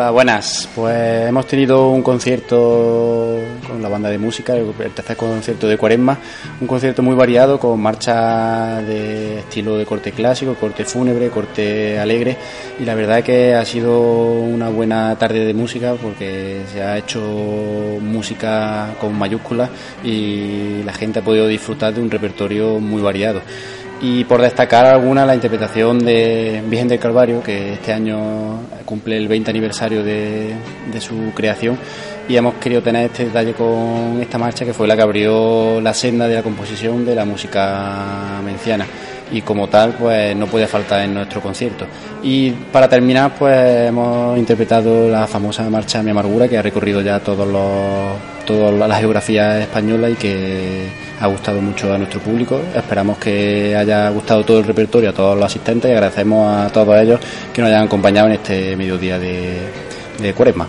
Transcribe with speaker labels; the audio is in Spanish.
Speaker 1: Hola, buenas. Pues hemos tenido un concierto con la banda de música, el tercer concierto de Cuaresma, un concierto muy variado con marchas de estilo de corte clásico, corte fúnebre, corte alegre. Y la verdad es que ha sido una buena tarde de música porque se ha hecho música con mayúsculas y la gente ha podido disfrutar de un repertorio muy variado y por destacar alguna la interpretación de Virgen del Calvario que este año cumple el 20 aniversario de, de, su creación. Y hemos querido tener este detalle con esta marcha que fue la que abrió la senda de la composición de la música menciana. Y como tal pues no puede faltar en nuestro concierto. Y para terminar pues hemos interpretado la famosa marcha Mi Amargura que ha recorrido ya todos los toda la geografía española y que ha gustado mucho a nuestro público. Esperamos que haya gustado todo el repertorio a todos los asistentes y agradecemos a todos ellos que nos hayan acompañado en este mediodía de, de Cuaresma.